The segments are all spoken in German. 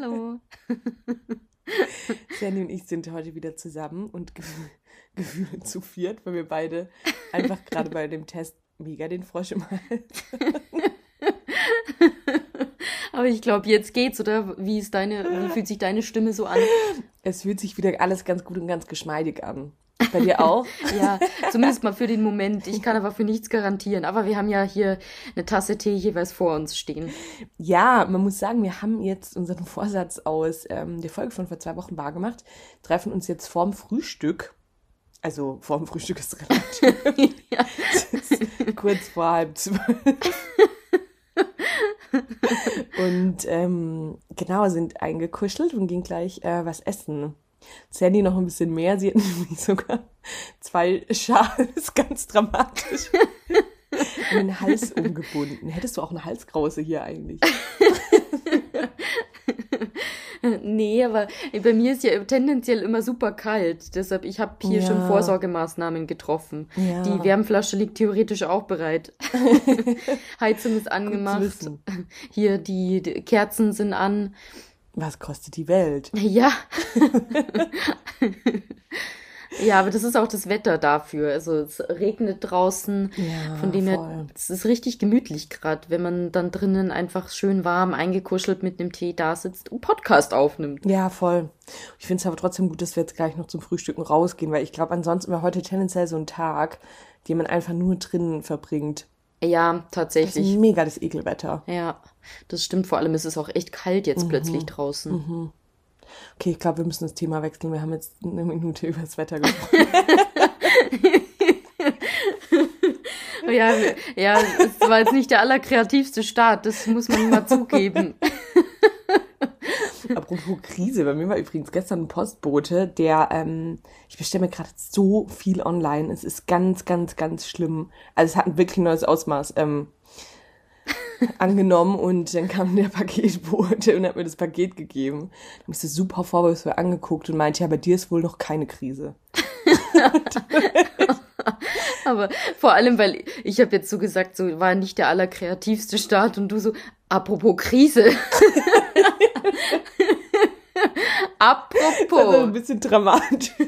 Hallo. Sandy und ich sind heute wieder zusammen und ge gefühlt zu viert, weil wir beide einfach gerade bei dem Test mega den Frosch im Hals. Aber ich glaube, jetzt geht's, oder? Wie ist deine, wie fühlt sich deine Stimme so an? Es fühlt sich wieder alles ganz gut und ganz geschmeidig an. Bei dir auch? ja, zumindest mal für den Moment. Ich kann aber für nichts garantieren. Aber wir haben ja hier eine Tasse Tee jeweils vor uns stehen. Ja, man muss sagen, wir haben jetzt unseren Vorsatz aus ähm, der Folge von vor zwei Wochen wahrgemacht, treffen uns jetzt vorm Frühstück. Also vorm Frühstück ist relativ. ja. ist kurz vor halb zwölf. und ähm, genau, sind eingekuschelt und gehen gleich äh, was essen. Sandy noch ein bisschen mehr. Sie hat nämlich sogar zwei Schals, ganz dramatisch, in den Hals umgebunden. Hättest du auch eine Halskrause hier eigentlich? nee, aber bei mir ist ja tendenziell immer super kalt. Deshalb, ich habe hier ja. schon Vorsorgemaßnahmen getroffen. Ja. Die Wärmflasche liegt theoretisch auch bereit. Heizung ist angemacht. Hier, die, die Kerzen sind an. Was kostet die Welt? Ja. ja, aber das ist auch das Wetter dafür. Also es regnet draußen. Ja, von dem her, es ist richtig gemütlich gerade, wenn man dann drinnen einfach schön warm eingekuschelt mit einem Tee da sitzt und Podcast aufnimmt. Ja, voll. Ich finde es aber trotzdem gut, dass wir jetzt gleich noch zum Frühstücken rausgehen, weil ich glaube, ansonsten wäre heute tendenziell so ein Tag, den man einfach nur drinnen verbringt. Ja, tatsächlich. Das ist mega das Ekelwetter. Ja, das stimmt. Vor allem ist es auch echt kalt jetzt mhm. plötzlich draußen. Mhm. Okay, ich glaube, wir müssen das Thema wechseln. Wir haben jetzt eine Minute über das Wetter gesprochen. ja, ja, es war jetzt nicht der allerkreativste Start, das muss man mal zugeben. Apropos Krise, bei mir war übrigens gestern ein Postbote, der, ähm, ich bestelle mir gerade so viel online. Es ist ganz, ganz, ganz schlimm. Also es hat ein wirklich neues Ausmaß ähm, angenommen und dann kam der Paketbote und hat mir das Paket gegeben. Da habe ich so super vorwurfsvoll angeguckt und meinte, ja, bei dir ist wohl noch keine Krise. Aber vor allem, weil ich habe jetzt so gesagt, so war nicht der allerkreativste Start und du so, apropos Krise. apropos. Ein bisschen dramatisch.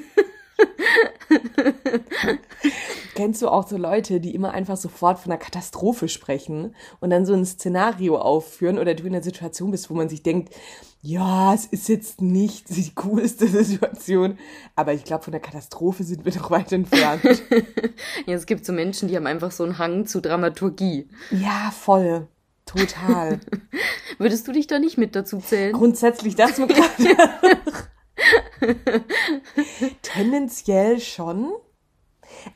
Kennst du auch so Leute, die immer einfach sofort von einer Katastrophe sprechen und dann so ein Szenario aufführen oder du in einer Situation bist, wo man sich denkt, ja, es ist jetzt nicht die coolste Situation, aber ich glaube, von der Katastrophe sind wir doch weit entfernt. ja, es gibt so Menschen, die haben einfach so einen Hang zu Dramaturgie. Ja, voll. Total. Würdest du dich da nicht mit dazu zählen? Grundsätzlich das mir gerade. Tendenziell schon.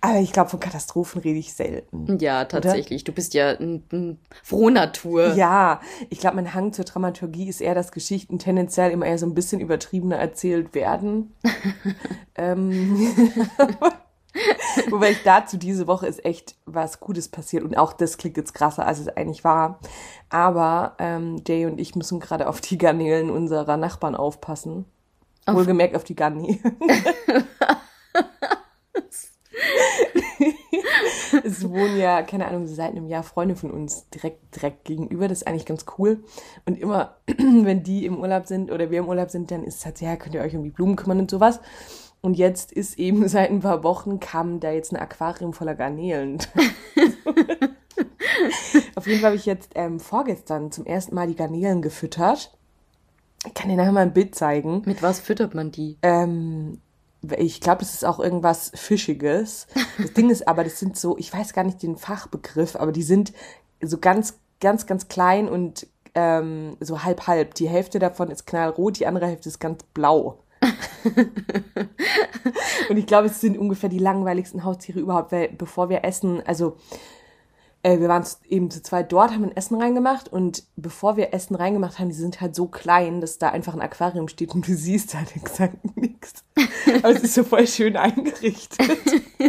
Aber ich glaube, von Katastrophen rede ich selten. Ja, tatsächlich. Oder? Du bist ja ein, ein Frohnatur. Ja, ich glaube, mein Hang zur Dramaturgie ist eher, dass Geschichten tendenziell immer eher so ein bisschen übertriebener erzählt werden. ähm, Wobei ich dazu diese Woche ist echt was Gutes passiert und auch das klingt jetzt krasser, als es eigentlich war. Aber ähm, Jay und ich müssen gerade auf die Garnelen unserer Nachbarn aufpassen. Auf Wohlgemerkt auf die Garni. es wohnen ja, keine Ahnung, seit einem Jahr Freunde von uns direkt, direkt gegenüber. Das ist eigentlich ganz cool. Und immer, wenn die im Urlaub sind oder wir im Urlaub sind, dann ist es halt, ja, könnt ihr euch um die Blumen kümmern und sowas. Und jetzt ist eben seit ein paar Wochen kam da jetzt ein Aquarium voller Garnelen. Auf jeden Fall habe ich jetzt ähm, vorgestern zum ersten Mal die Garnelen gefüttert. Ich kann dir nachher mal ein Bild zeigen. Mit was füttert man die? Ähm, ich glaube, das ist auch irgendwas Fischiges. Das Ding ist aber, das sind so, ich weiß gar nicht den Fachbegriff, aber die sind so ganz, ganz, ganz klein und ähm, so halb halb. Die Hälfte davon ist knallrot, die andere Hälfte ist ganz blau. und ich glaube, es sind ungefähr die langweiligsten Haustiere überhaupt, weil bevor wir essen, also äh, wir waren eben zu zweit dort, haben ein Essen reingemacht und bevor wir Essen reingemacht haben, die sind halt so klein, dass da einfach ein Aquarium steht und du siehst halt exakt nichts. Aber es ist so voll schön eingerichtet.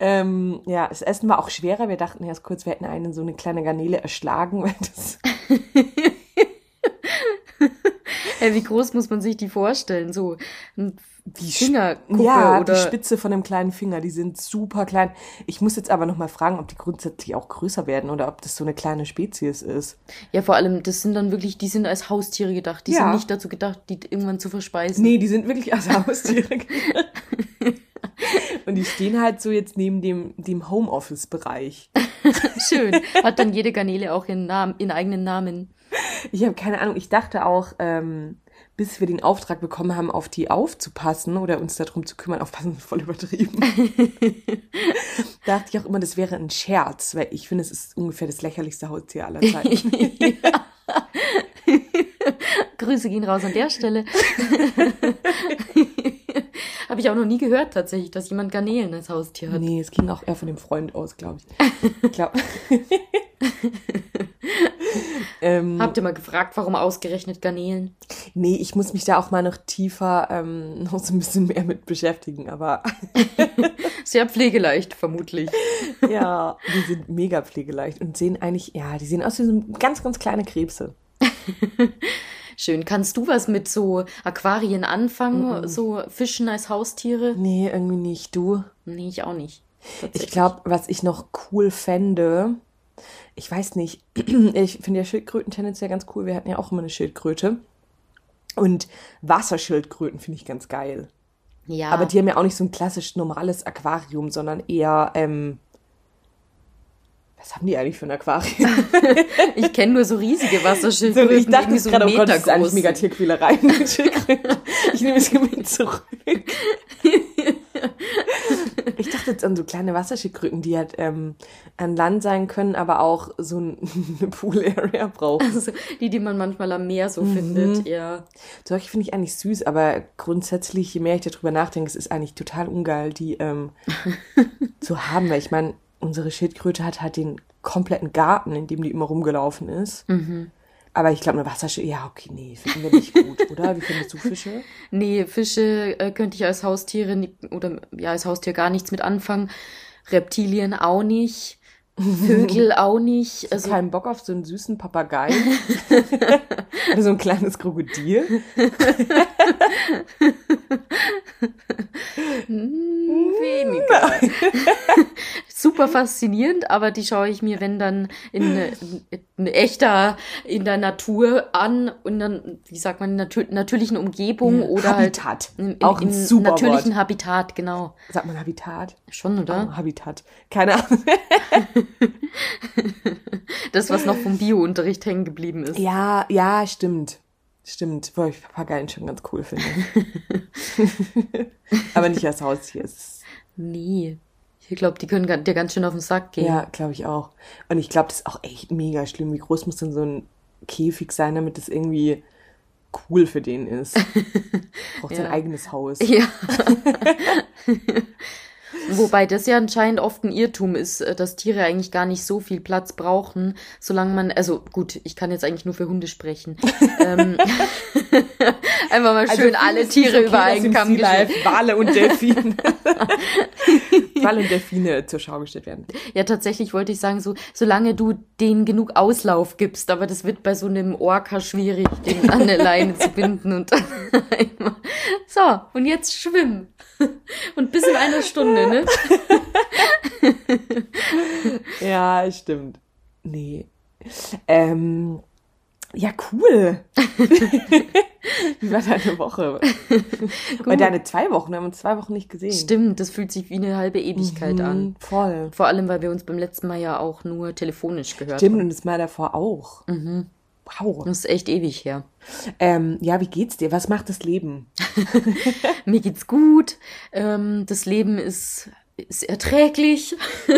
ähm, ja, das Essen war auch schwerer. Wir dachten erst kurz, wir hätten einen so eine kleine Garnele erschlagen, weil das Ey, wie groß muss man sich die vorstellen? So ein die Fingerkuppe ja, oder die Spitze von dem kleinen Finger, die sind super klein. Ich muss jetzt aber noch mal fragen, ob die grundsätzlich auch größer werden oder ob das so eine kleine Spezies ist. Ja, vor allem, das sind dann wirklich, die sind als Haustiere gedacht. Die ja. sind nicht dazu gedacht, die irgendwann zu verspeisen. Nee, die sind wirklich als Haustiere gedacht. Und die stehen halt so jetzt neben dem, dem Homeoffice-Bereich. Schön. Hat dann jede Garnele auch ihren Namen, ihren eigenen Namen. Ich habe keine Ahnung. Ich dachte auch, ähm, bis wir den Auftrag bekommen haben, auf die aufzupassen oder uns darum zu kümmern, aufpassen ist voll übertrieben. dachte ich auch immer, das wäre ein Scherz, weil ich finde, es ist ungefähr das lächerlichste Haustier aller Zeiten. Grüße gehen raus an der Stelle. Habe ich auch noch nie gehört tatsächlich, dass jemand Garnelen als Haustier hat. Nee, es ging auch eher von dem Freund aus, glaube ich. ich glaub. ähm, Habt ihr mal gefragt, warum ausgerechnet Garnelen? Nee, ich muss mich da auch mal noch tiefer, ähm, noch so ein bisschen mehr mit beschäftigen, aber. Sehr pflegeleicht, vermutlich. ja, die sind mega pflegeleicht und sehen eigentlich, ja, die sehen aus wie so ganz, ganz kleine Krebse. Schön. Kannst du was mit so Aquarien anfangen? Mm So Fischen als Haustiere? Nee, irgendwie nicht. Du? Nee, ich auch nicht. Ich glaube, was ich noch cool fände, ich weiß nicht, ich finde ja Schildkröten tendenziell ganz cool. Wir hatten ja auch immer eine Schildkröte. Und Wasserschildkröten finde ich ganz geil. Ja. Aber die haben ja auch nicht so ein klassisch normales Aquarium, sondern eher ähm, was haben die eigentlich für ein Aquarium? ich kenne nur so riesige Wasserschildkröten. So, ich dachte so gerade, oh Gott, das ist eigentlich mega Tierquälerei. ich nehme es mit zurück. ich dachte jetzt an so kleine Wasserschildkröten, die halt ähm, an Land sein können, aber auch so ein, eine Pool-Area brauchen. Also die, die man manchmal am Meer so mhm. findet, ja. Solche finde ich eigentlich süß, aber grundsätzlich, je mehr ich darüber nachdenke, es ist eigentlich total ungeil, die ähm, zu haben, weil ich meine, unsere Schildkröte hat halt den kompletten Garten, in dem die immer rumgelaufen ist. Mhm. Aber ich glaube, eine Wasserschildkröte, ja, okay, nee, finden wir nicht gut, oder? Wie findest du Fische? Nee, Fische äh, könnte ich als Haustiere oder ja, als Haustier gar nichts mit anfangen. Reptilien auch nicht. Vögel auch nicht. Also keinen Bock auf so einen süßen Papagei oder so ein kleines Krokodil. Hm, weniger. Super faszinierend, aber die schaue ich mir, wenn dann in, in, in echter, in der Natur an und dann, wie sagt man, in natür natürlichen Umgebung ja, oder halt Habitat. halt in, in, Auch ein in super natürlichen Wort. Habitat, genau. Sagt man Habitat? Schon, oder? Oh, Habitat. Keine Ahnung. das, was noch vom Bio-Unterricht hängen geblieben ist. Ja, ja, stimmt. Stimmt, wo ich Papageien schon ganz cool finde. Aber nicht als Haustier. Nee. Ich glaube, die können dir ganz schön auf den Sack gehen. Ja, glaube ich auch. Und ich glaube, das ist auch echt mega schlimm. Wie groß muss denn so ein Käfig sein, damit das irgendwie cool für den ist? Braucht ja. sein eigenes Haus. Ja. Wobei das ja anscheinend oft ein Irrtum ist, äh, dass Tiere eigentlich gar nicht so viel Platz brauchen, solange man, also gut, ich kann jetzt eigentlich nur für Hunde sprechen. ähm, einfach mal also schön also alle Tiere okay, über einen Kamm Wale und Delfine. Wale und Delfine zur Schau gestellt werden. Ja, tatsächlich wollte ich sagen, so, solange du denen genug Auslauf gibst, aber das wird bei so einem Orca schwierig, den an der Leine zu binden und dann einmal. So, und jetzt schwimmen. Und bis in einer Stunde, ne? ja, stimmt. Nee. Ähm, ja, cool. wie war deine Woche? Weil deine zwei Wochen, wir haben uns zwei Wochen nicht gesehen. Stimmt, das fühlt sich wie eine halbe Ewigkeit mhm, an. Voll. Vor allem, weil wir uns beim letzten Mal ja auch nur telefonisch gehört Stimmt, haben. Stimmt, und das Mal davor auch. Mhm. Wow. Das ist echt ewig her. Ähm, ja, wie geht's dir? Was macht das Leben? Mir geht's gut. Ähm, das Leben ist, ist erträglich.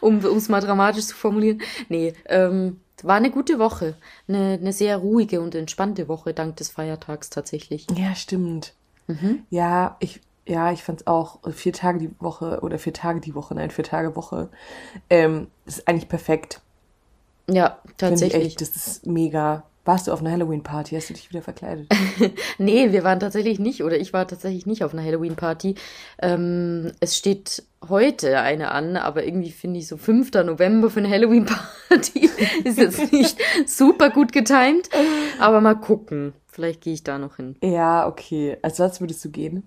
um es mal dramatisch zu formulieren. Nee, ähm, war eine gute Woche. Eine, eine sehr ruhige und entspannte Woche dank des Feiertags tatsächlich. Ja, stimmt. Mhm. Ja, ich, ja, ich fand's auch vier Tage die Woche oder vier Tage die Woche, nein, vier Tage Woche. Ähm, ist eigentlich perfekt. Ja, tatsächlich. Echt, das ist mega. Warst du auf einer Halloween-Party? Hast du dich wieder verkleidet? nee, wir waren tatsächlich nicht, oder ich war tatsächlich nicht auf einer Halloween-Party. Ähm, es steht heute eine an, aber irgendwie finde ich so 5. November für eine Halloween-Party ist jetzt nicht super gut getimt. Aber mal gucken. Vielleicht gehe ich da noch hin. Ja, okay. Als was würdest du gehen?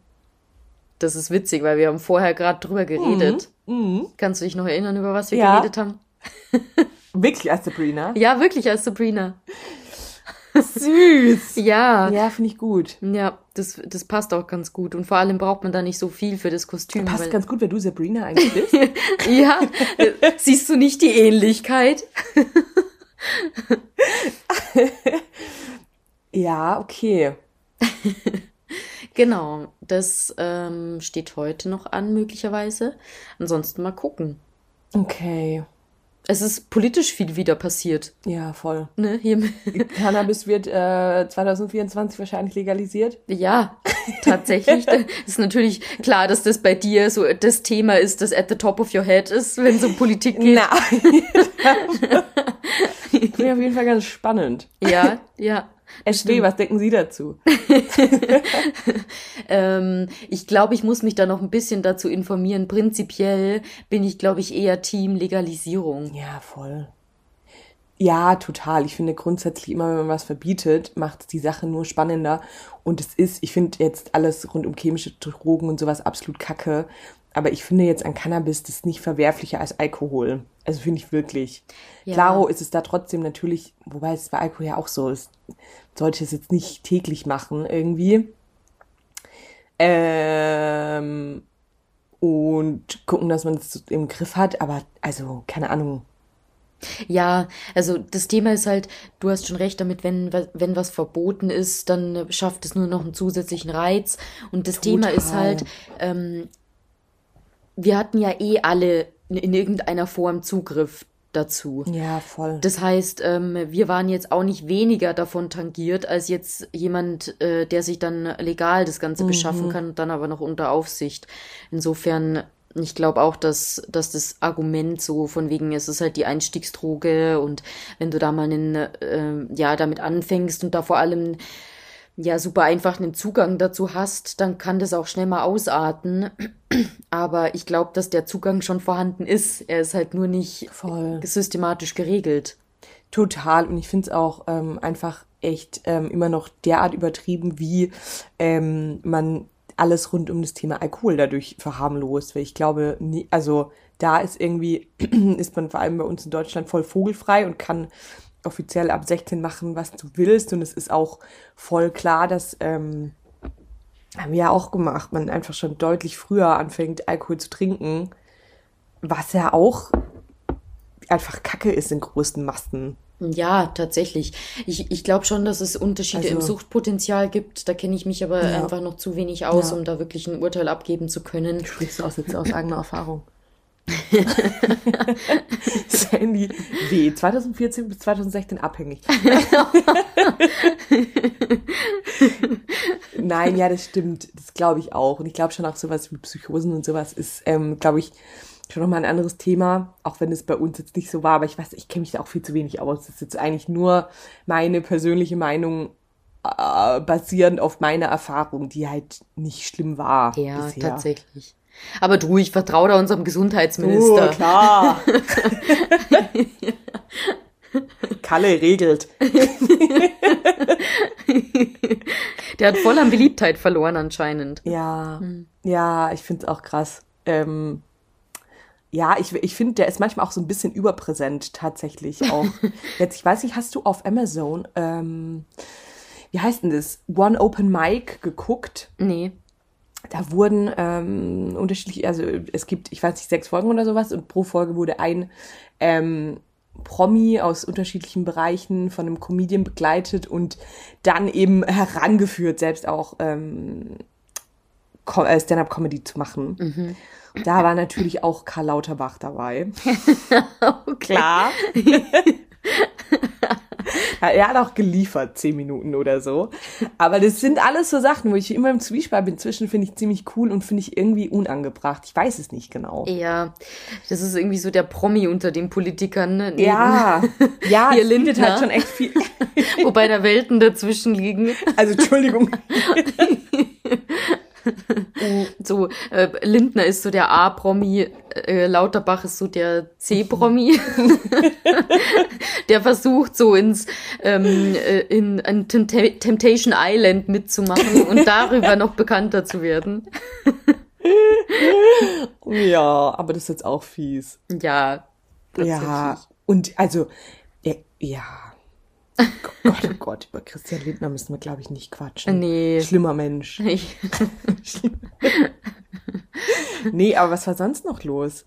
Das ist witzig, weil wir haben vorher gerade drüber geredet. Mhm. Mhm. Kannst du dich noch erinnern, über was wir ja. geredet haben? wirklich als Sabrina? Ja, wirklich als Sabrina. Süß. Ja. Ja, finde ich gut. Ja, das, das passt auch ganz gut. Und vor allem braucht man da nicht so viel für das Kostüm. Passt ganz gut, wenn du Sabrina eigentlich bist. ja. Siehst du nicht die Ähnlichkeit? ja, okay. genau. Das ähm, steht heute noch an, möglicherweise. Ansonsten mal gucken. Okay. Es ist politisch viel wieder passiert. Ja, voll. Ne, hier. Cannabis wird äh, 2024 wahrscheinlich legalisiert. Ja, tatsächlich. ist natürlich klar, dass das bei dir so das Thema ist, das at the top of your head ist, wenn es um Politik geht. Nein. das wäre auf jeden Fall ganz spannend. Ja, ja. SW, was denken Sie dazu? ähm, ich glaube, ich muss mich da noch ein bisschen dazu informieren. Prinzipiell bin ich, glaube ich, eher Team Legalisierung. Ja, voll. Ja, total. Ich finde grundsätzlich immer, wenn man was verbietet, macht die Sache nur spannender. Und es ist, ich finde jetzt alles rund um chemische Drogen und sowas absolut kacke. Aber ich finde jetzt an Cannabis das ist nicht verwerflicher als Alkohol. Also finde ich wirklich. Ja. Klaro ist es da trotzdem natürlich, wobei es bei Alkohol ja auch so ist, sollte es jetzt nicht täglich machen irgendwie. Ähm, und gucken, dass man es im Griff hat, aber also, keine Ahnung. Ja, also das Thema ist halt, du hast schon recht damit, wenn, wenn was verboten ist, dann schafft es nur noch einen zusätzlichen Reiz. Und das Total. Thema ist halt, ähm, wir hatten ja eh alle in irgendeiner Form Zugriff dazu. Ja, voll. Das heißt, ähm, wir waren jetzt auch nicht weniger davon tangiert als jetzt jemand, äh, der sich dann legal das Ganze mhm. beschaffen kann und dann aber noch unter Aufsicht. Insofern, ich glaube auch, dass, dass das Argument so von wegen, es ist halt die Einstiegsdroge und wenn du da mal einen, äh, ja, damit anfängst und da vor allem ja super einfach einen Zugang dazu hast, dann kann das auch schnell mal ausarten. Aber ich glaube, dass der Zugang schon vorhanden ist. Er ist halt nur nicht Voll. systematisch geregelt. Total. Und ich finde es auch ähm, einfach echt ähm, immer noch derart übertrieben, wie ähm, man alles rund um das Thema Alkohol dadurch verharmlost. Weil ich glaube, nie, also da ist irgendwie, ist man vor allem bei uns in Deutschland voll vogelfrei und kann offiziell ab 16 machen, was du willst. Und es ist auch voll klar, dass, ähm, haben wir ja auch gemacht, man einfach schon deutlich früher anfängt, Alkohol zu trinken, was ja auch einfach Kacke ist in großen Massen. Ja, tatsächlich. Ich, ich glaube schon, dass es Unterschiede also, im Suchtpotenzial gibt. Da kenne ich mich aber ja. einfach noch zu wenig aus, ja. um da wirklich ein Urteil abgeben zu können. Sprichst du aus jetzt aus eigener Erfahrung? Sandy W. 2014 bis 2016 abhängig. Nein, ja, das stimmt. Das glaube ich auch. Und ich glaube schon auch sowas wie Psychosen und sowas ist, ähm, glaube ich, schon nochmal ein anderes Thema, auch wenn es bei uns jetzt nicht so war, aber ich weiß, ich kenne mich da auch viel zu wenig aus. Das ist jetzt eigentlich nur meine persönliche Meinung äh, basierend auf meiner Erfahrung, die halt nicht schlimm war. Ja, bisher. tatsächlich. Aber du, ich vertraue da unserem Gesundheitsminister. Oh, klar. Kalle regelt. Der hat voll an Beliebtheit verloren anscheinend. Ja, hm. ja, ich finde es auch krass. Ähm, ja, ich, ich finde, der ist manchmal auch so ein bisschen überpräsent tatsächlich auch. Jetzt, ich weiß nicht, hast du auf Amazon, ähm, wie heißt denn das, One Open Mic geguckt? Nee da wurden ähm, unterschiedlich, also es gibt, ich weiß nicht, sechs Folgen oder sowas und pro Folge wurde ein ähm, Promi aus unterschiedlichen Bereichen von einem Comedian begleitet und dann eben herangeführt, selbst auch ähm, äh, Stand-up-Comedy zu machen. Mhm. Da war natürlich auch Karl Lauterbach dabei. Klar. Ja, er hat auch geliefert, zehn Minuten oder so. Aber das sind alles so Sachen, wo ich immer im Zwiespalt bin. Zwischen finde ich ziemlich cool und finde ich irgendwie unangebracht. Ich weiß es nicht genau. Ja, das ist irgendwie so der Promi unter den Politikern. Ne? Ja, ja, Hier Lindner. halt schon echt viel. Wobei da Welten dazwischen liegen. Also Entschuldigung. So, äh, Lindner ist so der A-Promi, äh, Lauterbach ist so der C-Promi. der versucht so ins ähm, äh, in ein Temptation Island mitzumachen und darüber noch bekannter zu werden. ja, aber das ist jetzt auch fies. Ja. Ja, und also, ja. Oh Gott, oh Gott, über Christian Lindner müssen wir, glaube ich, nicht quatschen. Nee. Schlimmer Mensch. nee, aber was war sonst noch los?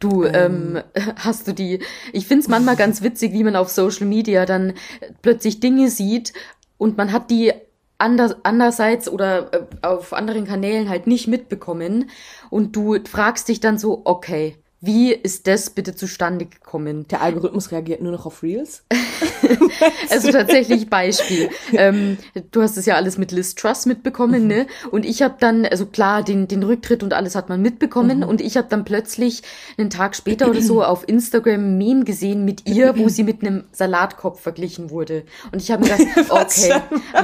Du, ähm, ähm hast du die, ich find's manchmal ganz witzig, wie man auf Social Media dann plötzlich Dinge sieht und man hat die anders, andererseits oder äh, auf anderen Kanälen halt nicht mitbekommen und du fragst dich dann so, okay, wie ist das bitte zustande gekommen? Der Algorithmus reagiert nur noch auf Reels? also tatsächlich Beispiel. Ähm, du hast es ja alles mit Liz Truss mitbekommen, ne? Und ich habe dann, also klar, den, den Rücktritt und alles hat man mitbekommen. Mhm. Und ich habe dann plötzlich einen Tag später oder so auf Instagram ein Meme gesehen mit ihr, wo sie mit einem Salatkopf verglichen wurde. Und ich habe mir gedacht, okay,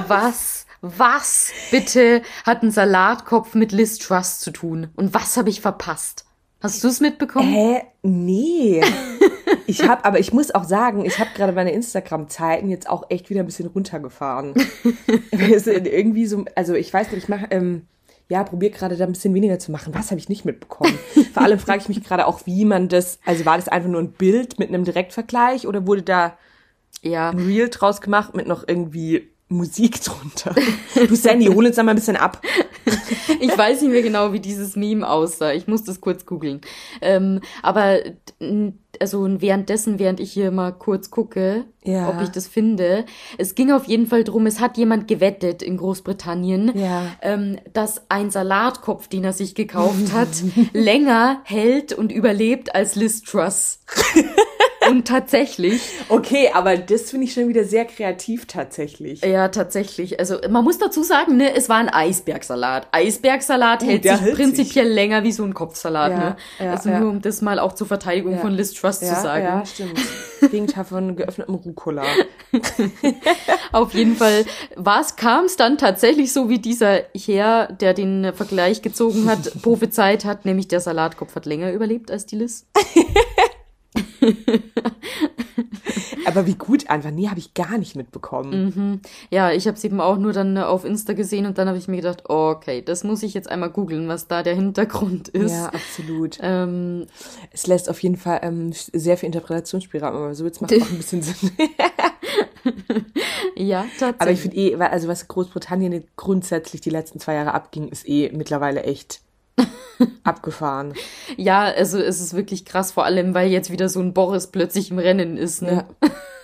was was bitte hat ein Salatkopf mit Liz Truss zu tun? Und was habe ich verpasst? Hast du es mitbekommen? Hä? Nee. Ich habe, aber ich muss auch sagen, ich habe gerade meine Instagram-Zeiten jetzt auch echt wieder ein bisschen runtergefahren. irgendwie so, also ich weiß nicht, ich mache, ähm, ja, probiere gerade da ein bisschen weniger zu machen. Was habe ich nicht mitbekommen? Vor allem frage ich mich gerade auch, wie man das, also war das einfach nur ein Bild mit einem Direktvergleich oder wurde da ja. ein Reel draus gemacht mit noch irgendwie Musik drunter. Du Sandy, hol uns da mal ein bisschen ab. ich weiß nicht mehr genau, wie dieses Meme aussah. Ich muss das kurz googeln. Ähm, aber also währenddessen, während ich hier mal kurz gucke, ja. ob ich das finde, es ging auf jeden Fall drum, es hat jemand gewettet in Großbritannien, ja. ähm, dass ein Salatkopf, den er sich gekauft hat, länger hält und überlebt als Liz Truss. Und tatsächlich. Okay, aber das finde ich schon wieder sehr kreativ tatsächlich. Ja, tatsächlich. Also man muss dazu sagen, ne, es war ein Eisbergsalat. Eisbergsalat uh, hält sich hält prinzipiell sich. länger wie so ein Kopfsalat. Ja, ne? Ja, also ja. nur um das mal auch zur Verteidigung von Liz Trust zu sagen. Ja, stimmt. Gegenteil von geöffnetem Rucola. Auf jeden Fall kam es dann tatsächlich so, wie dieser Herr, der den Vergleich gezogen hat, prophezeit hat, nämlich der Salatkopf hat länger überlebt als die Liz. Aber wie gut einfach. Nee, habe ich gar nicht mitbekommen. Mhm. Ja, ich habe es eben auch nur dann auf Insta gesehen und dann habe ich mir gedacht, oh, okay, das muss ich jetzt einmal googeln, was da der Hintergrund ist. Ja, absolut. Ähm, es lässt auf jeden Fall ähm, sehr viel Interpretationsspielraum, aber so jetzt macht auch ein bisschen Sinn. ja, tatsächlich. Aber ich finde eh, also was Großbritannien grundsätzlich die letzten zwei Jahre abging, ist eh mittlerweile echt Abgefahren. Ja, also es ist wirklich krass, vor allem, weil jetzt wieder so ein Boris plötzlich im Rennen ist. Ne?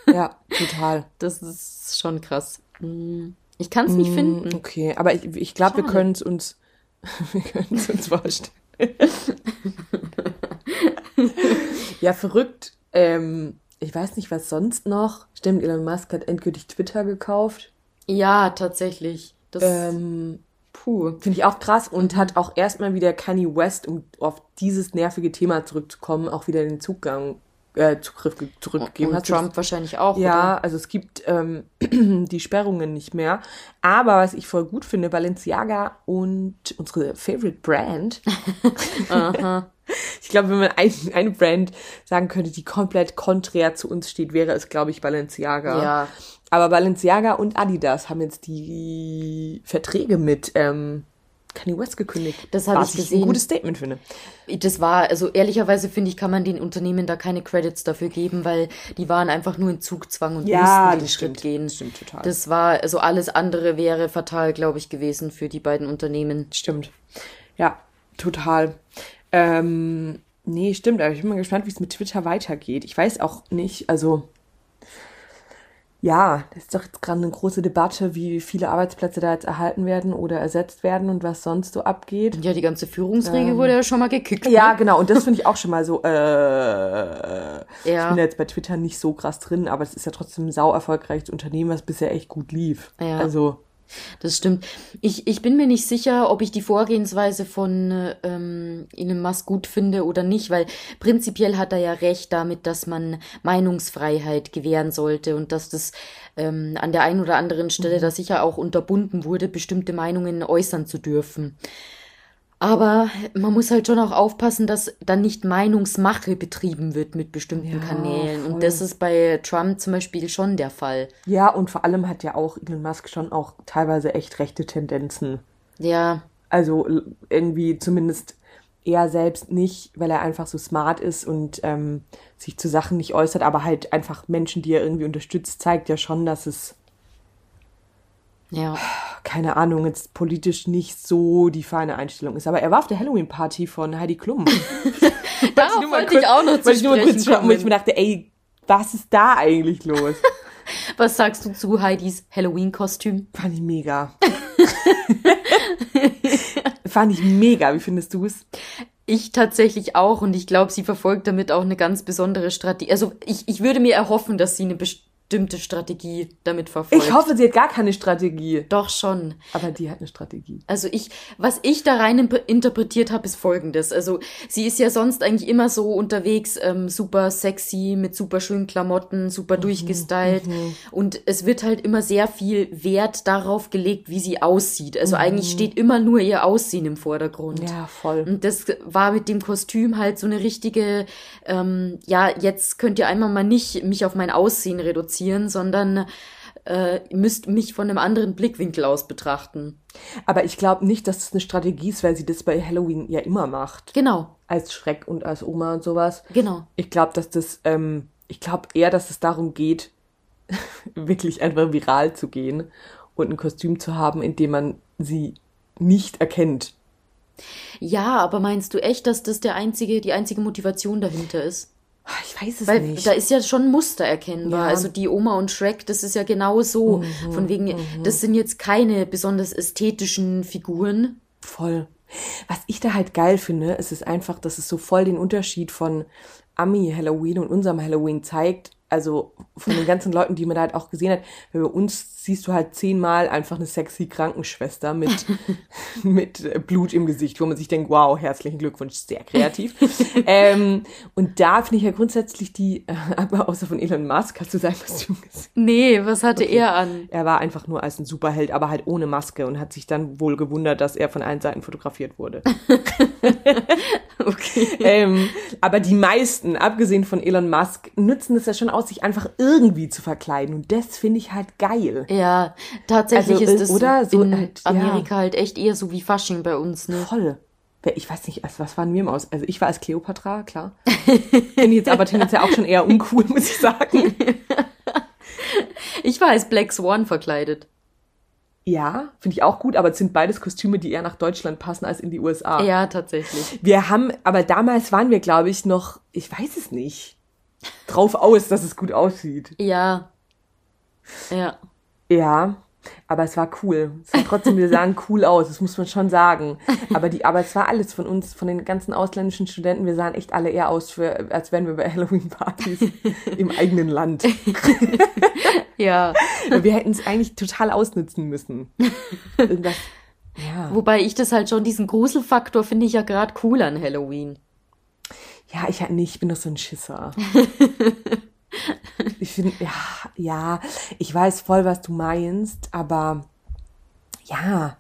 Ja, ja total. Das ist schon krass. Hm. Ich kann es nicht mm, finden. Okay, aber ich, ich glaube, wir können es uns, wir können es uns vorstellen. ja, verrückt. Ähm, ich weiß nicht, was sonst noch. Stimmt, Elon Musk hat endgültig Twitter gekauft. Ja, tatsächlich. Das ähm, Puh. Finde ich auch krass und hat auch erstmal wieder Kanye West, um auf dieses nervige Thema zurückzukommen, auch wieder den Zugang, äh, Zugriff zurückgegeben. Und Trump wahrscheinlich auch. Ja, oder? also es gibt ähm, die Sperrungen nicht mehr. Aber was ich voll gut finde, Balenciaga und unsere Favorite Brand. Aha. Ich glaube, wenn man ein, eine Brand sagen könnte, die komplett konträr zu uns steht, wäre es, glaube ich, Balenciaga. Ja. Aber Balenciaga und Adidas haben jetzt die Verträge mit ähm, Kanye West gekündigt. Das habe ich gesehen. Ein gutes Statement finde. Das war, also ehrlicherweise finde ich, kann man den Unternehmen da keine Credits dafür geben, weil die waren einfach nur in Zugzwang und ja, mussten den Schritt gehen. Das stimmt total. Das war, also alles andere wäre fatal, glaube ich, gewesen für die beiden Unternehmen. Stimmt. Ja, total. Ähm, nee, stimmt, aber ich bin mal gespannt, wie es mit Twitter weitergeht. Ich weiß auch nicht, also Ja, das ist doch jetzt gerade eine große Debatte, wie viele Arbeitsplätze da jetzt erhalten werden oder ersetzt werden und was sonst so abgeht. Ja, die ganze Führungsregel ähm, wurde ja schon mal gekickt. Ja, ne? genau. Und das finde ich auch schon mal so, äh, ja. ich bin jetzt bei Twitter nicht so krass drin, aber es ist ja trotzdem ein sau erfolgreiches Unternehmen, was bisher echt gut lief. Ja. Also. Das stimmt. Ich, ich bin mir nicht sicher, ob ich die Vorgehensweise von ähm, Elon Musk gut finde oder nicht, weil prinzipiell hat er ja recht damit, dass man Meinungsfreiheit gewähren sollte und dass das ähm, an der einen oder anderen Stelle mhm. da sicher auch unterbunden wurde, bestimmte Meinungen äußern zu dürfen. Aber man muss halt schon auch aufpassen, dass dann nicht Meinungsmache betrieben wird mit bestimmten ja, Kanälen. Voll. Und das ist bei Trump zum Beispiel schon der Fall. Ja, und vor allem hat ja auch Elon Musk schon auch teilweise echt rechte Tendenzen. Ja. Also irgendwie zumindest er selbst nicht, weil er einfach so smart ist und ähm, sich zu Sachen nicht äußert, aber halt einfach Menschen, die er irgendwie unterstützt, zeigt ja schon, dass es ja. keine Ahnung, jetzt politisch nicht so die feine Einstellung ist. Aber er war auf der Halloween-Party von Heidi Klum. Darauf ich wollte kurz, ich auch noch zu sprechen ich nur kurz kommen. ich mir dachte, ey, was ist da eigentlich los? was sagst du zu Heidis Halloween-Kostüm? Fand ich mega. Fand ich mega. Wie findest du es? Ich tatsächlich auch und ich glaube, sie verfolgt damit auch eine ganz besondere Strategie. Also ich, ich würde mir erhoffen, dass sie eine bestimmte Strategie damit verfolgt. Ich hoffe, sie hat gar keine Strategie. Doch schon. Aber die hat eine Strategie. Also ich, was ich da rein interpretiert habe, ist folgendes. Also sie ist ja sonst eigentlich immer so unterwegs, ähm, super sexy, mit super schönen Klamotten, super mhm, durchgestylt. Mhm. Und es wird halt immer sehr viel Wert darauf gelegt, wie sie aussieht. Also mhm. eigentlich steht immer nur ihr Aussehen im Vordergrund. Ja, voll. Und das war mit dem Kostüm halt so eine richtige, ähm, ja, jetzt könnt ihr einmal mal nicht mich auf mein Aussehen reduzieren reduzieren, sondern äh, müsst mich von einem anderen Blickwinkel aus betrachten. Aber ich glaube nicht, dass es eine Strategie ist, weil sie das bei Halloween ja immer macht. Genau. Als Schreck und als Oma und sowas. Genau. Ich glaube, dass das, ähm, ich glaube eher, dass es darum geht, wirklich einfach viral zu gehen und ein Kostüm zu haben, in dem man sie nicht erkennt. Ja, aber meinst du echt, dass das der einzige, die einzige Motivation dahinter ist? Ah, ich weiß es Weil nicht. Da ist ja schon Muster erkennbar. Ja. Also die Oma und Shrek, das ist ja genau so. Mhm, von wegen, mhm. das sind jetzt keine besonders ästhetischen Figuren. Voll. Was ich da halt geil finde, ist es einfach, dass es so voll den Unterschied von Ami Halloween und unserem Halloween zeigt, also von den ganzen Leuten, die man da halt auch gesehen hat, bei uns siehst du halt zehnmal einfach eine sexy Krankenschwester mit, mit Blut im Gesicht, wo man sich denkt, wow, herzlichen Glückwunsch, sehr kreativ. ähm, und da finde ich ja grundsätzlich die, äh, aber außer von Elon Musk, hast du sein Kostüm gesehen? Nee, was hatte okay. er an? Er war einfach nur als ein Superheld, aber halt ohne Maske und hat sich dann wohl gewundert, dass er von allen Seiten fotografiert wurde. okay. Ähm, aber die meisten, abgesehen von Elon Musk, nutzen es ja schon aus, sich einfach irgendwie zu verkleiden. Und das finde ich halt geil. Ja, tatsächlich also, ist es oder so in halt, Amerika ja. halt echt eher so wie Fasching bei uns, ne? Voll. Ich weiß nicht, also was waren wir im Aus? Also ich war als Cleopatra, klar. Bin jetzt aber tendenziell auch schon eher uncool, muss ich sagen. ich war als Black Swan verkleidet. Ja, finde ich auch gut, aber es sind beides Kostüme, die eher nach Deutschland passen als in die USA. Ja, tatsächlich. Wir haben, aber damals waren wir, glaube ich, noch, ich weiß es nicht, drauf aus, dass es gut aussieht. Ja. Ja. Ja, aber es war cool. Es sah trotzdem, wir sahen cool aus, das muss man schon sagen. Aber die, aber es war alles von uns, von den ganzen ausländischen Studenten, wir sahen echt alle eher aus, für, als wären wir bei Halloween-Partys im eigenen Land. ja. Wir hätten es eigentlich total ausnutzen müssen. Irgendwas, ja. Wobei ich das halt schon, diesen Gruselfaktor finde ich ja gerade cool an Halloween. Ja, ich halt nicht, ich bin doch so ein Schisser. ich finde, ja, ja, ich weiß voll, was du meinst, aber ja,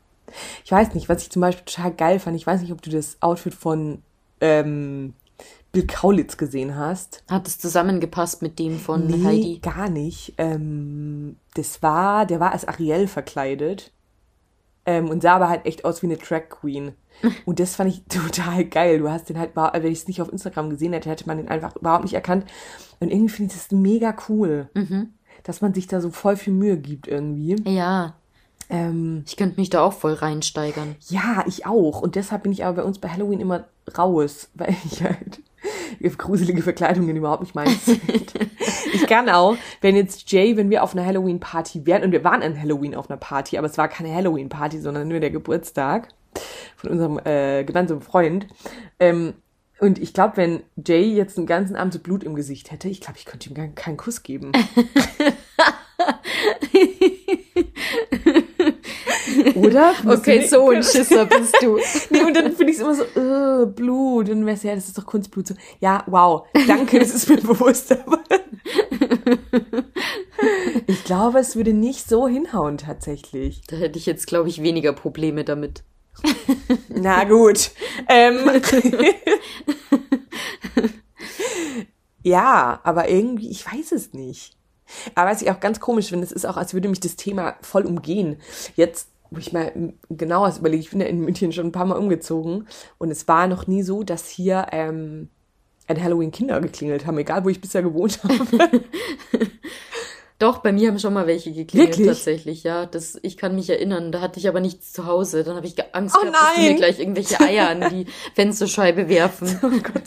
ich weiß nicht, was ich zum Beispiel total geil fand. Ich weiß nicht, ob du das Outfit von ähm, Bill Kaulitz gesehen hast. Hat es zusammengepasst mit dem von nee, Heidi? gar nicht. Ähm, das war, der war als Ariel verkleidet ähm, und sah aber halt echt aus wie eine Track Queen. Und das fand ich total geil. Du hast den halt, wenn ich es nicht auf Instagram gesehen hätte, hätte man den einfach überhaupt nicht erkannt. Und irgendwie finde ich das mega cool, mhm. dass man sich da so voll viel Mühe gibt irgendwie. Ja. Ähm, ich könnte mich da auch voll reinsteigern. Ja, ich auch. Und deshalb bin ich aber bei uns bei Halloween immer raus, weil ich halt gruselige Verkleidungen überhaupt nicht meins sind. Ich kann auch, wenn jetzt Jay, wenn wir auf einer Halloween-Party wären, und wir waren an Halloween auf einer Party, aber es war keine Halloween-Party, sondern nur der Geburtstag von unserem äh, gemeinsamen Freund. Ähm, und ich glaube, wenn Jay jetzt einen ganzen Abend so Blut im Gesicht hätte, ich glaube, ich könnte ihm keinen Kuss geben. Oder? Okay, so ein Schisser bist du. nee, und dann finde ich es immer so, uh, Blut. Und dann wär's ja, das ist doch Kunstblut. So, ja, wow, danke, das ist mir bewusst. Aber ich glaube, es würde nicht so hinhauen tatsächlich. Da hätte ich jetzt, glaube ich, weniger Probleme damit. Na gut. Ähm. ja, aber irgendwie, ich weiß es nicht. Aber was ich auch ganz komisch finde, es ist auch, als würde mich das Thema voll umgehen. Jetzt wo ich mal genauer überlege, ich bin ja in München schon ein paar Mal umgezogen und es war noch nie so, dass hier ähm, ein Halloween Kinder geklingelt haben, egal wo ich bisher gewohnt habe. Doch, bei mir haben schon mal welche geklingelt Wirklich? tatsächlich, ja. Das, ich kann mich erinnern. Da hatte ich aber nichts zu Hause. Dann habe ich Angst oh, gehabt, dass die mir gleich irgendwelche Eier an die Fensterscheibe werfen. Oh Gott.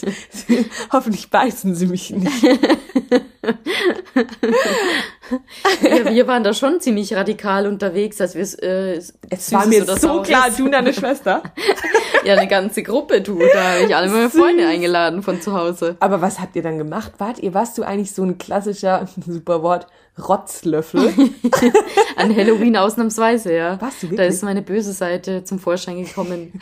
Hoffentlich beißen sie mich nicht. ja, wir waren da schon ziemlich radikal unterwegs, als wir äh, es war mir so klar, du und deine Schwester. ja, eine ganze Gruppe, du. Da habe ich alle meine Freunde eingeladen von zu Hause. Aber was habt ihr dann gemacht? Wart ihr, warst du eigentlich so ein klassischer, super Wort, Rotzlöffel? An Halloween ausnahmsweise, ja. Warst du wirklich? Da ist meine böse Seite zum Vorschein gekommen.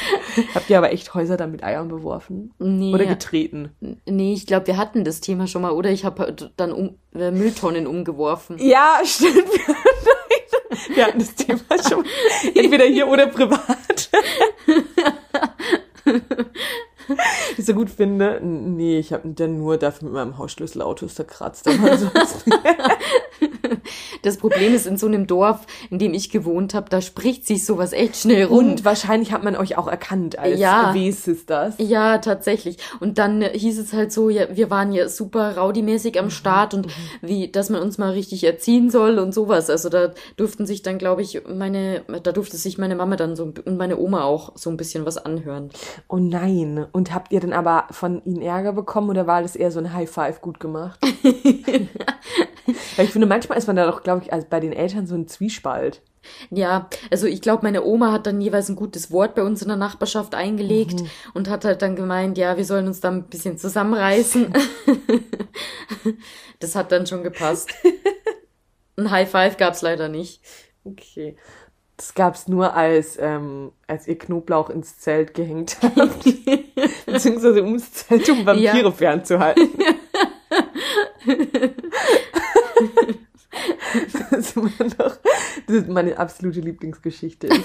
Habt ihr aber echt Häuser dann mit Eiern beworfen? Nee. Oder getreten? Nee, ich glaube, wir hatten das Thema schon mal. Oder ich habe dann um, äh, Mülltonnen umgeworfen. Ja, stimmt. Wir hatten das Thema schon. Entweder hier oder privat. ich so gut finde, nee, ich habe dann nur dafür mit meinem Hausschlüssel Autos zerkratzt. das Problem ist, in so einem Dorf, in dem ich gewohnt habe, da spricht sich sowas echt schnell rum. Und wahrscheinlich hat man euch auch erkannt als ja, W-Sisters. Ja, tatsächlich. Und dann hieß es halt so, ja, wir waren ja super rowdymäßig am mhm. Start und mhm. wie, dass man uns mal richtig erziehen soll und sowas. Also da durften sich dann, glaube ich, meine, da durfte sich meine Mama dann so und meine Oma auch so ein bisschen was anhören. Oh nein. Und habt ihr dann aber von ihnen Ärger bekommen oder war das eher so ein High Five gut gemacht? Weil ich finde, manchmal ist man da doch, glaube ich, also bei den Eltern so ein Zwiespalt. Ja, also ich glaube, meine Oma hat dann jeweils ein gutes Wort bei uns in der Nachbarschaft eingelegt mhm. und hat halt dann gemeint, ja, wir sollen uns da ein bisschen zusammenreißen. das hat dann schon gepasst. Ein High Five gab's leider nicht. Okay. Das gab's nur, als, ähm, als ihr Knoblauch ins Zelt gehängt habt. Beziehungsweise ums Zelt, um Vampire ja. fernzuhalten. das ist immer noch das ist meine absolute Lieblingsgeschichte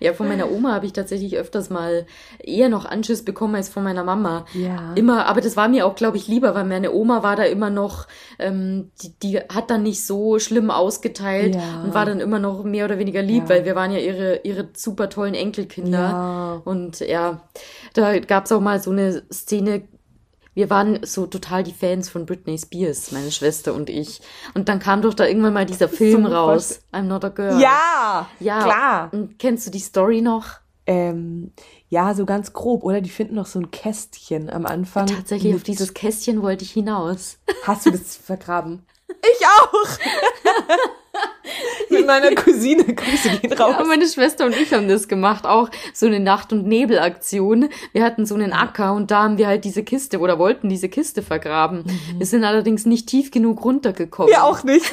ja, von meiner Oma habe ich tatsächlich öfters mal eher noch Anschiss bekommen als von meiner Mama. Ja. Immer, aber das war mir auch, glaube ich, lieber, weil meine Oma war da immer noch, ähm, die, die hat dann nicht so schlimm ausgeteilt ja. und war dann immer noch mehr oder weniger lieb, ja. weil wir waren ja ihre, ihre super tollen Enkelkinder. Ja. Und ja, da gab es auch mal so eine Szene, wir waren so total die Fans von Britney Spears, meine Schwester und ich. Und dann kam doch da irgendwann mal dieser Film so raus, I'm Not a Girl. Ja, ja, klar. Und kennst du die Story noch? Ähm, ja, so ganz grob, oder? Die finden noch so ein Kästchen am Anfang. Tatsächlich, auf dieses Kästchen wollte ich hinaus. Hast du das vergraben? Ich auch! Mit meiner Cousine, Grüße gehen raus. Ja, meine Schwester und ich haben das gemacht, auch so eine Nacht- und Nebelaktion. Wir hatten so einen Acker und da haben wir halt diese Kiste oder wollten diese Kiste vergraben. Mhm. Wir sind allerdings nicht tief genug runtergekommen. Ja, auch nicht.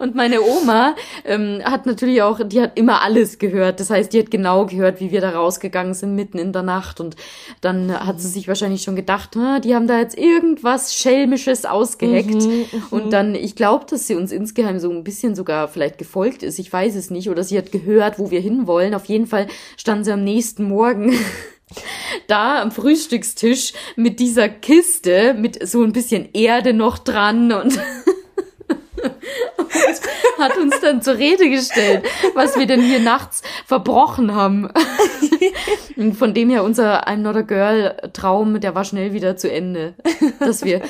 Und meine Oma ähm, hat natürlich auch, die hat immer alles gehört. Das heißt, die hat genau gehört, wie wir da rausgegangen sind mitten in der Nacht. Und dann hat sie sich wahrscheinlich schon gedacht, ah, die haben da jetzt irgendwas Schelmisches ausgeheckt. Mhm, mhm. und dann, ich glaube, dass sie uns insgeheim so ein bisschen sogar vielleicht gefolgt ist. Ich weiß es nicht. Oder sie hat gehört, wo wir hinwollen. Auf jeden Fall stand sie am nächsten Morgen da am Frühstückstisch mit dieser Kiste mit so ein bisschen Erde noch dran und hat uns dann zur Rede gestellt, was wir denn hier nachts verbrochen haben. Und von dem her unser I'm Not a Girl Traum, der war schnell wieder zu Ende. Dass wir,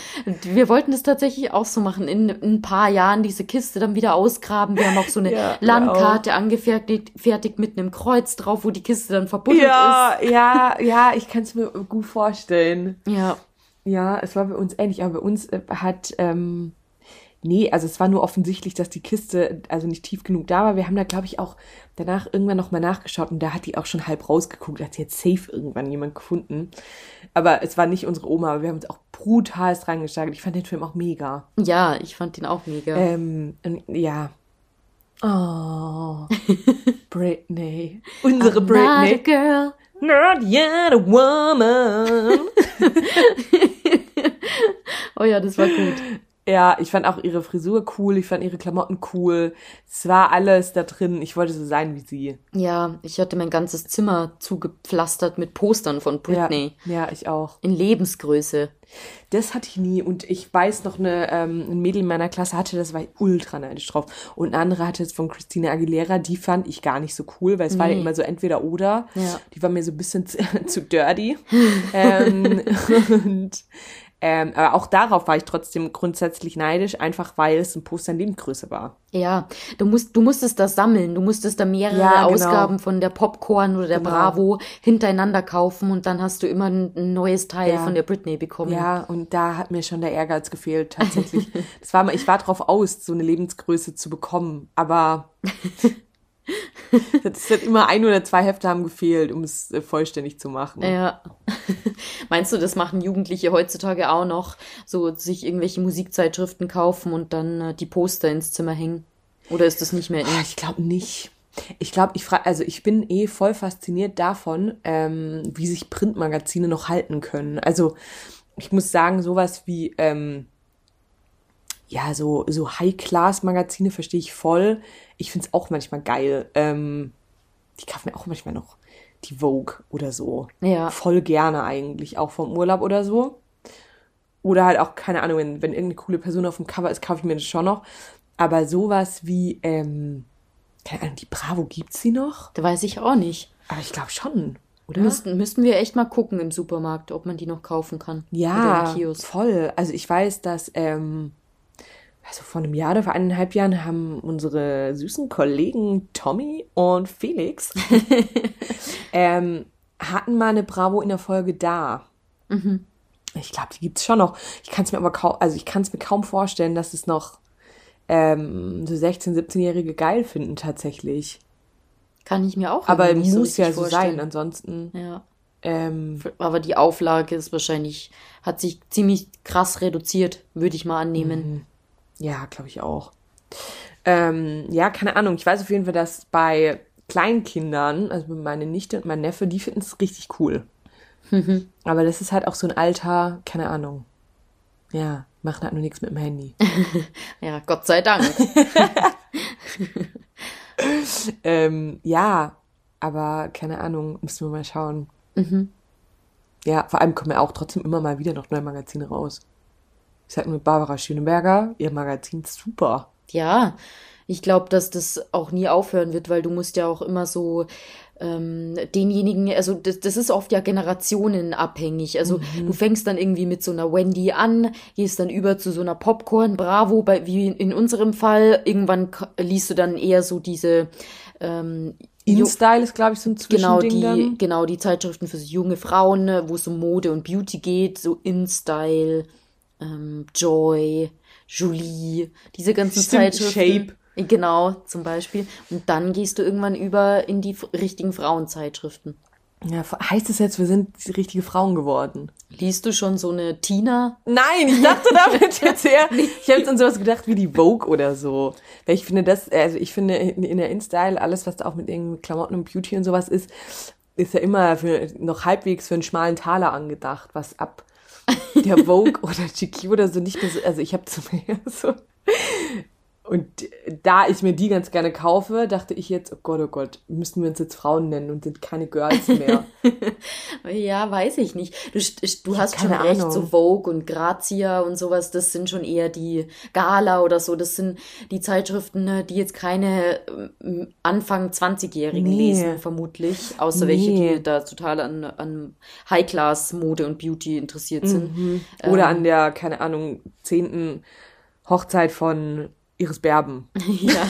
wir wollten das tatsächlich auch so machen, in, in ein paar Jahren diese Kiste dann wieder ausgraben. Wir haben auch so eine ja, Landkarte angefertigt, fertig mit einem Kreuz drauf, wo die Kiste dann verbunden ja, ist. Ja, ja, ja, ich kann es mir gut vorstellen. Ja. Ja, es war bei uns ähnlich, aber bei uns äh, hat, ähm, nee, also es war nur offensichtlich, dass die Kiste also nicht tief genug da war. Wir haben da, glaube ich, auch danach irgendwann nochmal nachgeschaut und da hat die auch schon halb rausgeguckt, hat sie jetzt safe irgendwann jemand gefunden. Aber es war nicht unsere Oma, aber wir haben uns auch brutal dran gesteigert. Ich fand den Film auch mega. Ja, ich fand den auch mega. Ähm, ja. Oh, Britney. Unsere I'm Britney. Not a girl. Not yet a woman. oh ja, das war gut. Ja, ich fand auch ihre Frisur cool, ich fand ihre Klamotten cool. Es war alles da drin. Ich wollte so sein wie sie. Ja, ich hatte mein ganzes Zimmer zugepflastert mit Postern von Britney. Ja, ja ich auch. In Lebensgröße. Das hatte ich nie. Und ich weiß noch, eine, ähm, ein Mädel in meiner Klasse hatte das, war ultra neidisch drauf. Und eine andere hatte es von Christina Aguilera, die fand ich gar nicht so cool, weil es nee. war ja immer so entweder oder. Ja. Die war mir so ein bisschen zu, zu dirty. ähm, und ähm, aber auch darauf war ich trotzdem grundsätzlich neidisch, einfach weil es ein Poster in Lebensgröße war. Ja, du musst, du musstest das sammeln. Du musstest da mehrere ja, genau. Ausgaben von der Popcorn oder der genau. Bravo hintereinander kaufen und dann hast du immer ein, neues Teil ja. von der Britney bekommen. Ja, und da hat mir schon der Ehrgeiz gefehlt, tatsächlich. das war ich war drauf aus, so eine Lebensgröße zu bekommen, aber Es hat immer ein oder zwei Hefte haben gefehlt, um es äh, vollständig zu machen. Ja. Meinst du, das machen Jugendliche heutzutage auch noch? So sich irgendwelche Musikzeitschriften kaufen und dann äh, die Poster ins Zimmer hängen? Oder ist das nicht mehr? Ah, ich glaube nicht. Ich glaube, ich frage, also ich bin eh voll fasziniert davon, ähm, wie sich Printmagazine noch halten können. Also ich muss sagen, sowas wie ähm, ja, so, so High-Class-Magazine verstehe ich voll. Ich finde es auch manchmal geil. Ähm, ich kaufe mir auch manchmal noch die Vogue oder so. Ja. Voll gerne eigentlich, auch vom Urlaub oder so. Oder halt auch, keine Ahnung, wenn, wenn irgendeine coole Person auf dem Cover ist, kaufe ich mir das schon noch. Aber sowas wie, ähm, keine Ahnung, die Bravo gibt's sie noch? Da weiß ich auch nicht. Aber ich glaube schon, oder? Müssten, müssten wir echt mal gucken im Supermarkt, ob man die noch kaufen kann. Ja, voll. Also ich weiß, dass, ähm, also vor einem Jahr oder vor eineinhalb Jahren haben unsere süßen Kollegen Tommy und Felix ähm, hatten mal eine Bravo in der Folge da. Mhm. Ich glaube, die gibt es schon noch. Ich kann es mir aber kaum, also ich kann es mir kaum vorstellen, dass es noch ähm, so 16-, 17-Jährige geil finden tatsächlich. Kann ich mir auch Aber muss so ja so sein, ansonsten. Ja. Ähm, aber die Auflage ist wahrscheinlich, hat sich ziemlich krass reduziert, würde ich mal annehmen. Ja, glaube ich auch. Ähm, ja, keine Ahnung. Ich weiß auf jeden Fall, dass bei Kleinkindern, also meine Nichte und mein Neffe, die finden es richtig cool. Mhm. Aber das ist halt auch so ein Alter, keine Ahnung. Ja, machen halt nur nichts mit dem Handy. ja, Gott sei Dank. ähm, ja, aber keine Ahnung, müssen wir mal schauen. Mhm. Ja, vor allem kommen ja auch trotzdem immer mal wieder noch neue Magazine raus. Ich sag nur Barbara Schöneberger, ihr Magazin super. Ja, ich glaube, dass das auch nie aufhören wird, weil du musst ja auch immer so ähm, denjenigen, also das, das ist oft ja generationenabhängig. Also mhm. du fängst dann irgendwie mit so einer Wendy an, gehst dann über zu so einer Popcorn, Bravo, bei, wie in unserem Fall. Irgendwann liest du dann eher so diese ähm, InStyle ist, glaube ich, so ein genau die, dann. Genau, die Zeitschriften für junge Frauen, wo es um Mode und Beauty geht, so InStyle ähm, Joy, Julie, diese ganzen Stimmt, Zeitschriften. Shape. Genau, zum Beispiel. Und dann gehst du irgendwann über in die richtigen Frauenzeitschriften. Ja, heißt es jetzt, wir sind die richtige Frauen geworden? Liest du schon so eine Tina? Nein, ich dachte damit jetzt eher, ich habe jetzt an sowas gedacht wie die Vogue oder so. Weil ich finde das, also ich finde in der InStyle, alles was da auch mit irgendwie Klamotten und Beauty und sowas ist, ist ja immer für, noch halbwegs für einen schmalen Taler angedacht, was ab der Vogue oder GQ oder so nicht mehr so, also ich habe zu mir so. Und da ich mir die ganz gerne kaufe, dachte ich jetzt, oh Gott, oh Gott, müssen wir uns jetzt Frauen nennen und sind keine Girls mehr. ja, weiß ich nicht. Du, du hast schon recht, Ahnung. so Vogue und Grazia und sowas, das sind schon eher die Gala oder so. Das sind die Zeitschriften, ne, die jetzt keine ähm, Anfang 20-Jährigen nee. lesen, vermutlich. Außer nee. welche, die da total an, an High-Class-Mode und Beauty interessiert sind. Mhm. Oder ähm, an der, keine Ahnung, zehnten Hochzeit von Iris Berben. Ja.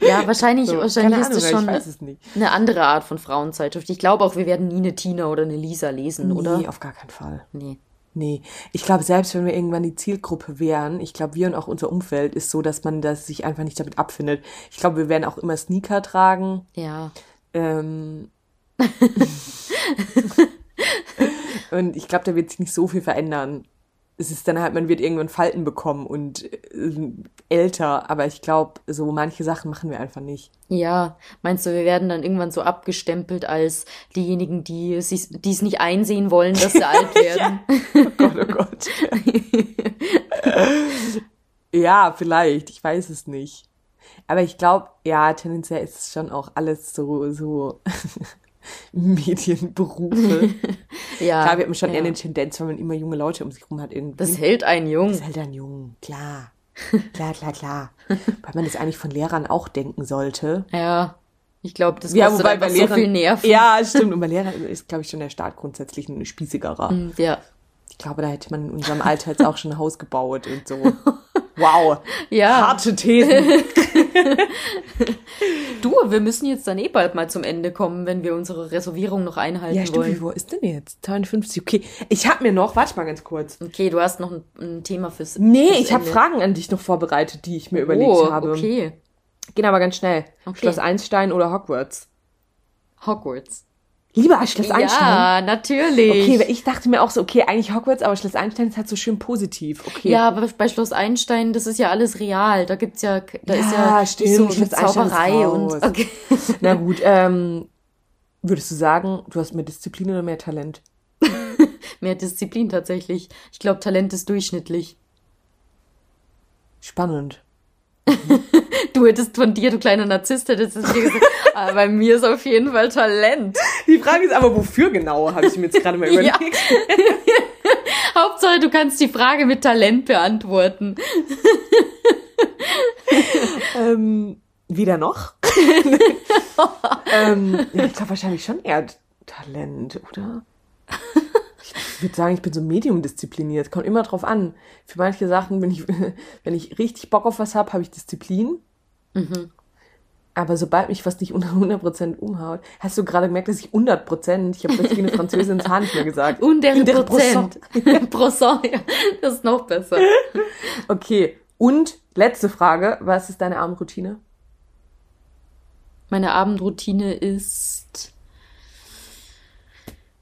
Ja, wahrscheinlich, so, wahrscheinlich ist das schon eine andere Art von Frauenzeitschrift. Ich glaube auch, wir werden nie eine Tina oder eine Lisa lesen, nee, oder? Nee, auf gar keinen Fall. Nee. Nee, ich glaube, selbst wenn wir irgendwann die Zielgruppe wären, ich glaube, wir und auch unser Umfeld ist so, dass man das sich einfach nicht damit abfindet. Ich glaube, wir werden auch immer Sneaker tragen. Ja. Ähm. und ich glaube, da wird sich nicht so viel verändern es ist dann halt, man wird irgendwann Falten bekommen und äh, älter, aber ich glaube, so manche Sachen machen wir einfach nicht. Ja, meinst du, wir werden dann irgendwann so abgestempelt als diejenigen, die es nicht einsehen wollen, dass sie alt werden? ja. Oh Gott, oh Gott. ja, vielleicht, ich weiß es nicht. Aber ich glaube, ja, tendenziell ist es schon auch alles so, so Medienberufe. ja. Klar, wir haben schon ja. eher eine Tendenz, wenn man immer junge Leute um sich herum hat. Irgendwie. Das hält einen jung. Das hält einen jung, klar. Klar, klar, klar. Weil man das eigentlich von Lehrern auch denken sollte. Ja. Ich glaube, das ja, wobei bei Lehrern, so viel Nerven. Ja, stimmt. Und bei Lehrern ist, glaube ich, schon der Staat grundsätzlich ein spießigerer. Mm, ja. Ich glaube, da hätte man in unserem Alter jetzt auch schon ein Haus gebaut und so. Wow. Ja. Harte Thesen. du, wir müssen jetzt dann eh bald mal zum Ende kommen, wenn wir unsere Reservierung noch einhalten ja, stimmt, wollen. Wo ist denn jetzt? 52. Okay. Ich habe mir noch, warte mal ganz kurz. Okay, du hast noch ein, ein Thema fürs. Nee, fürs ich habe Fragen an dich noch vorbereitet, die ich mir oh, überlegt habe. Okay. Gehen aber ganz schnell. Okay. Schloss Einstein oder Hogwarts? Hogwarts. Lieber Schloss Einstein? Ja, natürlich. Okay, ich dachte mir auch so, okay, eigentlich Hogwarts, aber Schloss Einstein ist halt so schön positiv. Okay. Ja, aber bei Schloss Einstein, das ist ja alles real. Da gibt's ja, da ja, ist ja stimmt, so Zauberei und. Okay. Na gut, ähm, würdest du sagen, du hast mehr Disziplin oder mehr Talent? mehr Disziplin tatsächlich. Ich glaube, Talent ist durchschnittlich. Spannend. du hättest von dir, du kleiner Narzisst, hättest es dir gesagt, aber bei mir ist auf jeden Fall Talent. Die Frage ist aber, wofür genau, habe ich mir jetzt gerade mal überlegt. Ja. Hauptsache, du kannst die Frage mit Talent beantworten. ähm, wieder noch? ähm, ja, ich glaube wahrscheinlich schon eher Talent, oder? Ich würde sagen, ich bin so medium diszipliniert. Kommt immer drauf an. Für manche Sachen, wenn ich, wenn ich richtig Bock auf was habe, habe ich Disziplin. Mhm. Aber sobald mich was nicht unter 100% umhaut, hast du gerade gemerkt, dass ich 100%, ich habe das wie eine Französin ins nicht mehr gesagt. 100 Prozent. Prozent, ja, das ist noch besser. Okay, und letzte Frage, was ist deine Abendroutine? Meine Abendroutine ist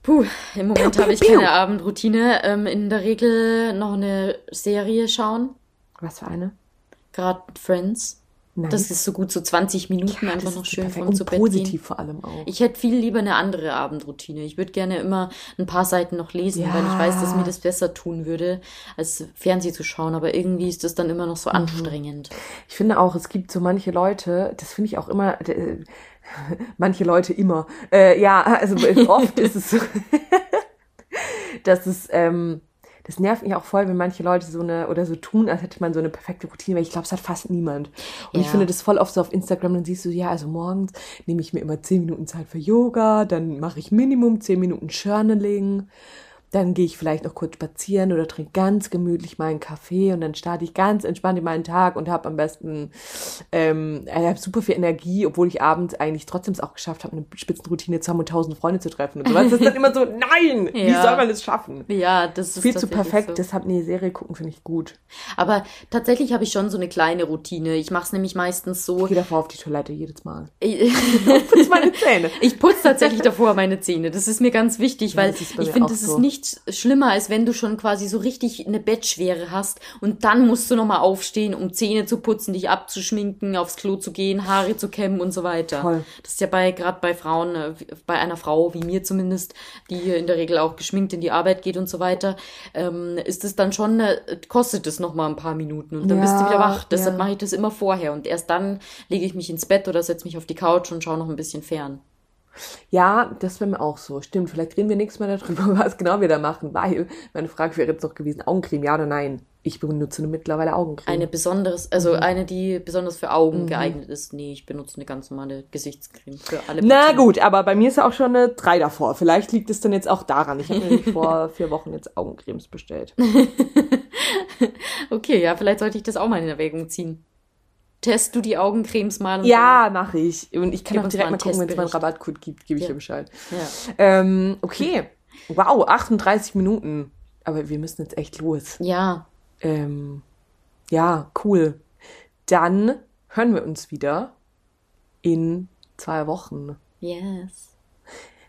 Puh, im Moment habe ich keine Abendroutine. Ähm, in der Regel noch eine Serie schauen. Was für eine? Gerade Friends. Nice. Das ist so gut, so 20 Minuten ja, einfach noch schön von zu positiv gehen. vor allem auch. Ich hätte viel lieber eine andere Abendroutine. Ich würde gerne immer ein paar Seiten noch lesen, ja. weil ich weiß, dass mir das besser tun würde, als Fernsehen zu schauen. Aber irgendwie ist das dann immer noch so mhm. anstrengend. Ich finde auch, es gibt so manche Leute, das finde ich auch immer, äh, manche Leute immer. Äh, ja, also oft ist es so, dass es, ähm, das nervt mich auch voll, wenn manche Leute so eine oder so tun, als hätte man so eine perfekte Routine, weil ich glaube, es hat fast niemand. Und ja. ich finde das voll oft so auf Instagram, dann siehst du, ja, also morgens nehme ich mir immer zehn Minuten Zeit für Yoga, dann mache ich Minimum zehn Minuten Journaling dann gehe ich vielleicht noch kurz spazieren oder trinke ganz gemütlich meinen Kaffee und dann starte ich ganz entspannt in meinen Tag und habe am besten ähm, ich hab super viel Energie, obwohl ich abends eigentlich trotzdem es auch geschafft habe, eine Spitzenroutine zu haben und tausend Freunde zu treffen und so. Das ist dann immer so, nein, ja. wie soll man das schaffen? Ja, das ist viel zu perfekt. So. Deshalb eine Serie gucken finde ich gut. Aber tatsächlich habe ich schon so eine kleine Routine. Ich mache es nämlich meistens so. Ich gehe davor auf die Toilette jedes Mal. ich putze meine Zähne. Ich putze tatsächlich davor meine Zähne. Das ist mir ganz wichtig, ja, weil ich finde, das ist nicht nichts schlimmer, als wenn du schon quasi so richtig eine Bettschwere hast und dann musst du nochmal aufstehen, um Zähne zu putzen, dich abzuschminken, aufs Klo zu gehen, Haare zu kämmen und so weiter. Toll. Das ist ja bei, gerade bei Frauen, äh, bei einer Frau wie mir zumindest, die in der Regel auch geschminkt in die Arbeit geht und so weiter, ähm, ist es dann schon, äh, kostet es nochmal ein paar Minuten und dann ja, bist du wieder wach. Deshalb ja. mache ich das immer vorher und erst dann lege ich mich ins Bett oder setze mich auf die Couch und schaue noch ein bisschen fern. Ja, das wäre mir auch so. Stimmt, vielleicht reden wir nächstes Mal darüber, was genau wir da machen, weil meine Frage wäre jetzt noch gewesen, Augencreme, ja oder nein? Ich benutze mittlerweile Augencreme. Eine besonders, also mhm. eine, die besonders für Augen mhm. geeignet ist. Nee, ich benutze eine ganz normale Gesichtscreme für alle. Na gut, aber bei mir ist ja auch schon eine 3 davor. Vielleicht liegt es dann jetzt auch daran. Ich habe nämlich vor vier Wochen jetzt Augencremes bestellt. okay, ja, vielleicht sollte ich das auch mal in Erwägung ziehen. Test du die Augencremes mal. ja, mache ich. Und ich kann auch direkt mal gucken, wenn es mal einen Rabattcode gibt, gebe ich ja. dir Bescheid. Ja. Ähm, okay. Wow, 38 Minuten. Aber wir müssen jetzt echt los. Ja. Ähm, ja, cool. Dann hören wir uns wieder in zwei Wochen. Yes.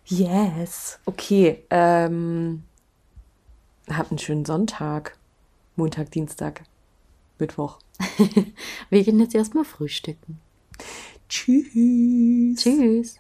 Yes. Okay. Ähm, habt einen schönen Sonntag. Montag, Dienstag, Mittwoch. wir gehen jetzt erstmal frühstücken. Tschüss. Tschüss.